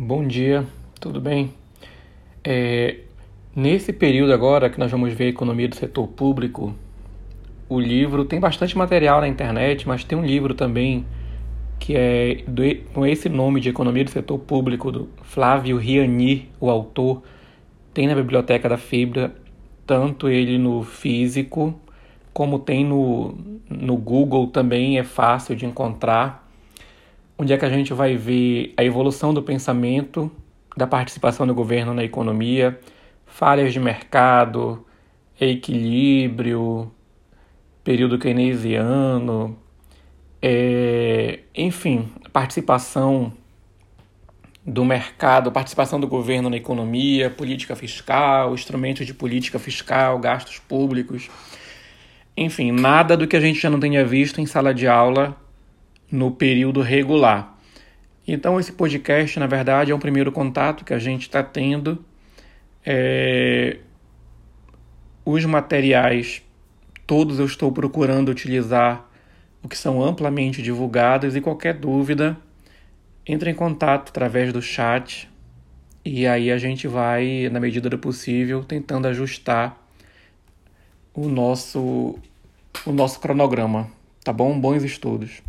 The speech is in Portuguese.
Bom dia, tudo bem? É, nesse período agora que nós vamos ver a economia do setor público, o livro tem bastante material na internet, mas tem um livro também que é do, com esse nome de Economia do Setor Público, do Flávio Riani, o autor, tem na biblioteca da Fibra, tanto ele no físico, como tem no, no Google também, é fácil de encontrar onde é que a gente vai ver a evolução do pensamento, da participação do governo na economia, falhas de mercado, equilíbrio, período keynesiano, é, enfim, participação do mercado, participação do governo na economia, política fiscal, instrumentos de política fiscal, gastos públicos, enfim, nada do que a gente já não tenha visto em sala de aula no período regular. Então, esse podcast, na verdade, é um primeiro contato que a gente está tendo. É... Os materiais, todos eu estou procurando utilizar o que são amplamente divulgados e qualquer dúvida, entre em contato através do chat e aí a gente vai, na medida do possível, tentando ajustar o nosso, o nosso cronograma. Tá bom? Bons estudos.